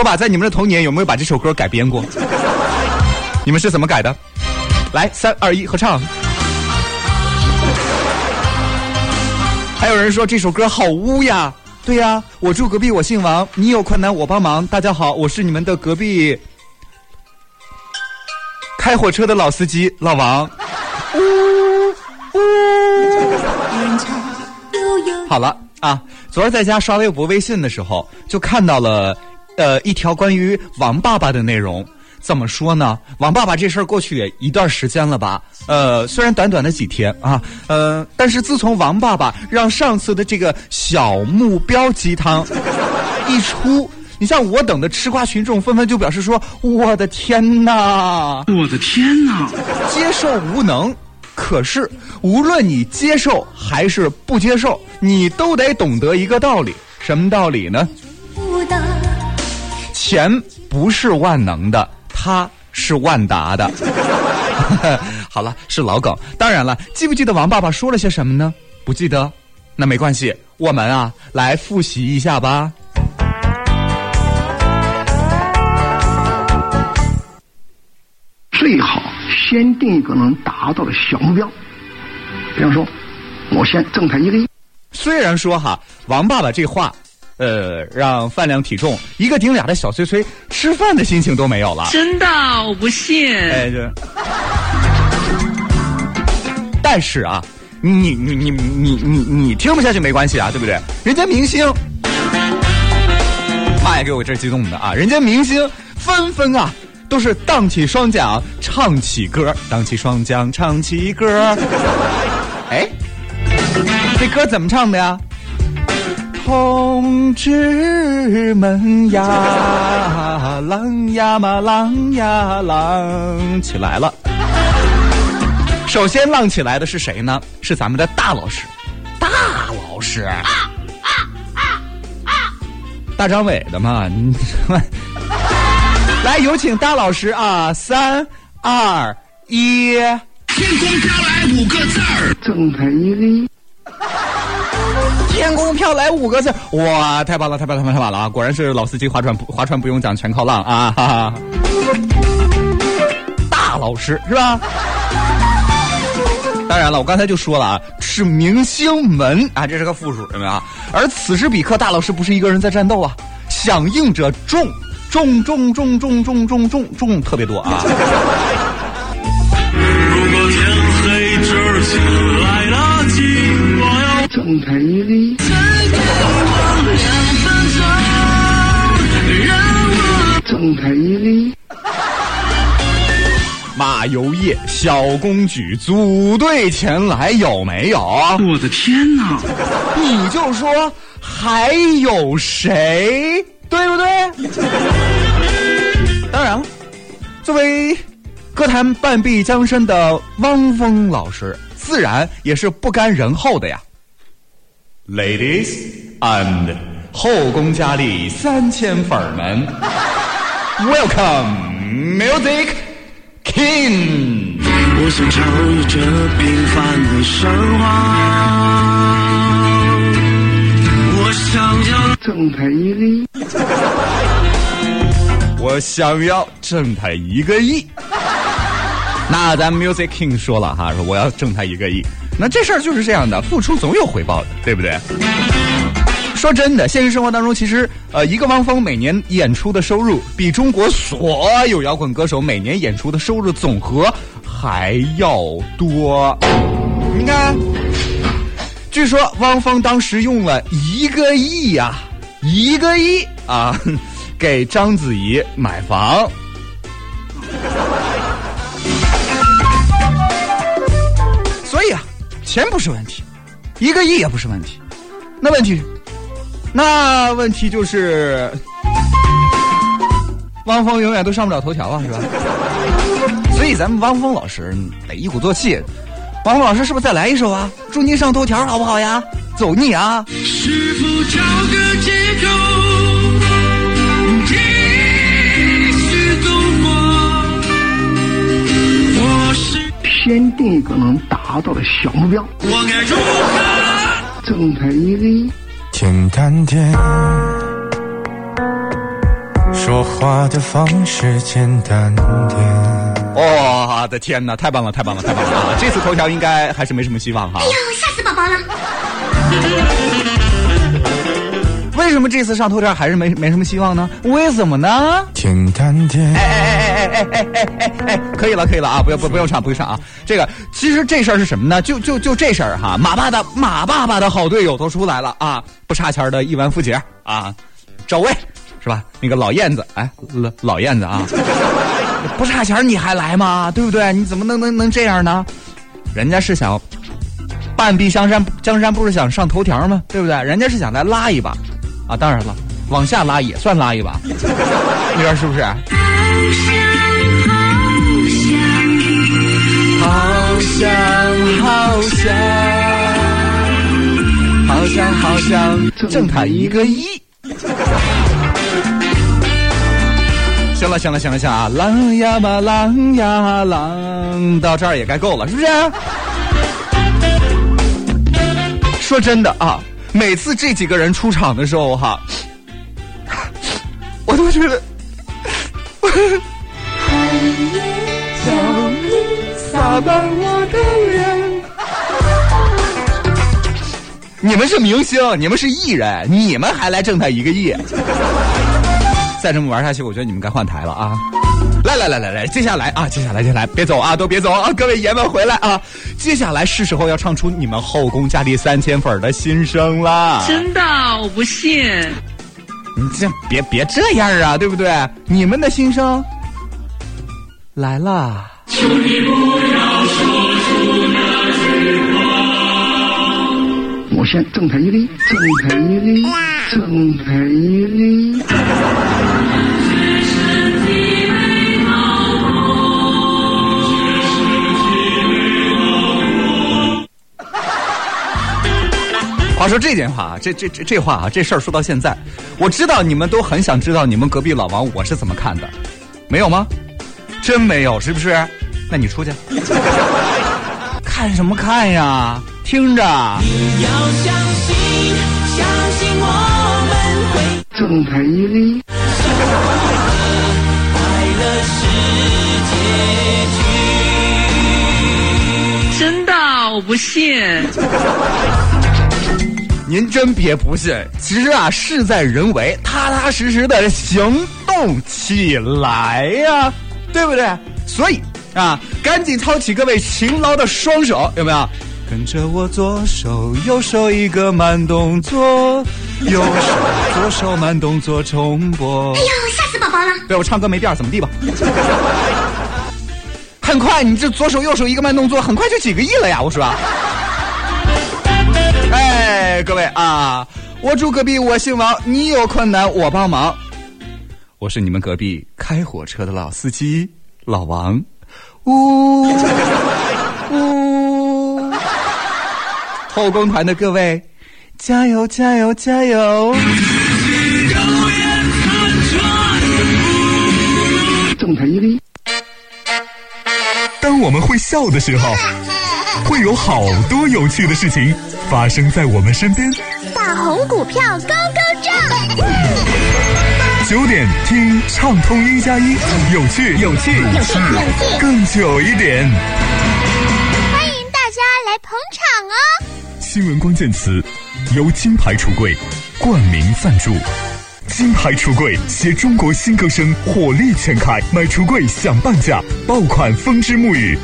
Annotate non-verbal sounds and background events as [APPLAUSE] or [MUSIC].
说吧，在你们的童年有没有把这首歌改编过？[LAUGHS] 你们是怎么改的？来，三二一，合唱。还有人说这首歌好污呀。对呀，我住隔壁，我姓王，你有困难我帮忙。大家好，我是你们的隔壁开火车的老司机老王。好了啊，昨儿在家刷微博、微信的时候，就看到了呃一条关于王爸爸的内容。怎么说呢？王爸爸这事儿过去也一段时间了吧？呃，虽然短短的几天啊，呃，但是自从王爸爸让上次的这个小目标鸡汤 [LAUGHS] 一出，你像我等的吃瓜群众纷纷就表示说：“我的天哪，我的天哪，接受无能。”可是无论你接受还是不接受，你都得懂得一个道理，什么道理呢？钱不是万能的。它是万达的，[LAUGHS] 好了，是老梗。当然了，记不记得王爸爸说了些什么呢？不记得，那没关系，我们啊来复习一下吧。最好先定一个能达到的小目标，比方说，我先挣他一个亿。虽然说哈，王爸爸这话。呃，让饭量体重一个顶俩的小崔崔吃饭的心情都没有了。真的，我不信。哎，这。但是啊，你你你你你你听不下去没关系啊，对不对？人家明星，妈呀，给我这激动的啊！人家明星纷纷啊，都是荡起双桨唱起歌，荡起双桨唱起歌。[LAUGHS] 哎，这歌怎么唱的呀？同志们呀，浪呀嘛浪呀浪起来了！首先浪起来的是谁呢？是咱们的大老师，大老师，大张伟的嘛。[LAUGHS] 来，有请大老师啊！三二一，天空飘来五个字儿，正太一个天空飘来五个字，哇，太棒了，太棒了，太棒了啊！果然是老司机划船，划船不用桨，全靠浪啊！哈哈，大老师是吧？当然了，我刚才就说了啊，是明星们啊，这是个附属，有没有？而此时彼刻，大老师不是一个人在战斗啊，响应者众众众众众众众众众特别多啊！如果天黑之前来了。正太一里，正太一里。马游业、小公举组队前来，有没有？我的天哪！你就说还有谁，对不对？当然了，作为歌坛半壁江山的汪峰老师，自然也是不甘人后的呀。Ladies and 后宫佳丽三千粉们，Welcome Music King。我想超越这平凡的生活，我想要挣他一个亿，[LAUGHS] 我想要挣他一个亿。那咱 Music King 说了哈，说我要挣他一个亿。那这事儿就是这样的，付出总有回报的，对不对？说真的，现实生活当中，其实呃，一个汪峰每年演出的收入，比中国所有摇滚歌手每年演出的收入总和还要多。你看，据说汪峰当时用了一个亿呀，一个亿啊，[LAUGHS] 给章子怡买房。钱不是问题，一个亿也不是问题，那问题，那问题就是，汪峰永远都上不了头条啊，是吧？所以咱们汪峰老师得一鼓作气，汪峰老师是不是再来一首啊？祝您上头条好不好呀？走你啊！是否找个借口？定一个能达到的小目标。我该如何？睁开一个亿。简单点，说话的方式简单点。我的天哪，太棒了，太棒了，太棒了！啊！这次头条应该还是没什么希望哈。哎呦，吓死宝宝了！为什么这次上头条还是没没什么希望呢？为什么呢？简单点。哎哎哎哎哎哎哎哎哎，可以了，可以了啊！不要不不用唱，不用唱啊！这个其实这事儿是什么呢？就就就这事儿哈，马爸的马爸爸的好队友都出来了啊！不差钱的亿万富姐啊，赵薇。是吧？那个老燕子，哎，老老燕子啊，不差钱你还来吗？对不对？你怎么能能能这样呢？人家是想半壁江山，江山不是想上头条吗？对不对？人家是想来拉一把啊！当然了，往下拉也算拉一把，[LAUGHS] 你说是不是？好想好想好想好想挣他一个亿。行了行了行了行啊！浪呀嘛浪呀浪，到这儿也该够了，是不是？说真的啊，每次这几个人出场的时候哈，[LAUGHS] 我都觉得，[LAUGHS] 你们是明星，你们是艺人，你们还来挣他一个亿？再这么玩下去，我觉得你们该换台了啊！来来来来来，接下来啊，接下来接下来，别走啊，都别走啊！各位爷们回来啊！接下来是时候要唱出你们后宫佳丽三千粉的心声了。真的，我不信。你这别别这样啊，对不对？你们的心声来啦。求你不要说出那句话。我先赠他一礼，赠他一礼，赠说这件话啊，这这这这话啊，这事儿说到现在，我知道你们都很想知道你们隔壁老王我是怎么看的，没有吗？真没有，是不是？那你出去，[LAUGHS] 看什么看呀？听着。你要相信，相信我们会正派一礼。真的，我不信。您真别不信，其实啊，事在人为，踏踏实实的行动起来呀，对不对？所以啊，赶紧操起各位勤劳的双手，有没有？跟着我左手右手一个慢动作，右手左手慢动作重播。哎呦，吓死宝宝了！对我唱歌没调，怎么地吧？[LAUGHS] 很快，你这左手右手一个慢动作，很快就几个亿了呀！我说。哎，各位啊，我住隔壁，我姓王，你有困难我帮忙。我是你们隔壁开火车的老司机老王。呜呜，后宫团的各位，加油加油加油！当我们会笑的时候，会有好多有趣的事情。发生在我们身边，大红股票高高涨。九点听畅通一加一，有趣有趣有趣有趣，更久一点。欢迎大家来捧场哦！新闻关键词由金牌橱柜冠名赞助。金牌橱柜携中国新歌声火力全开，买橱柜享半价，爆款风之沐浴。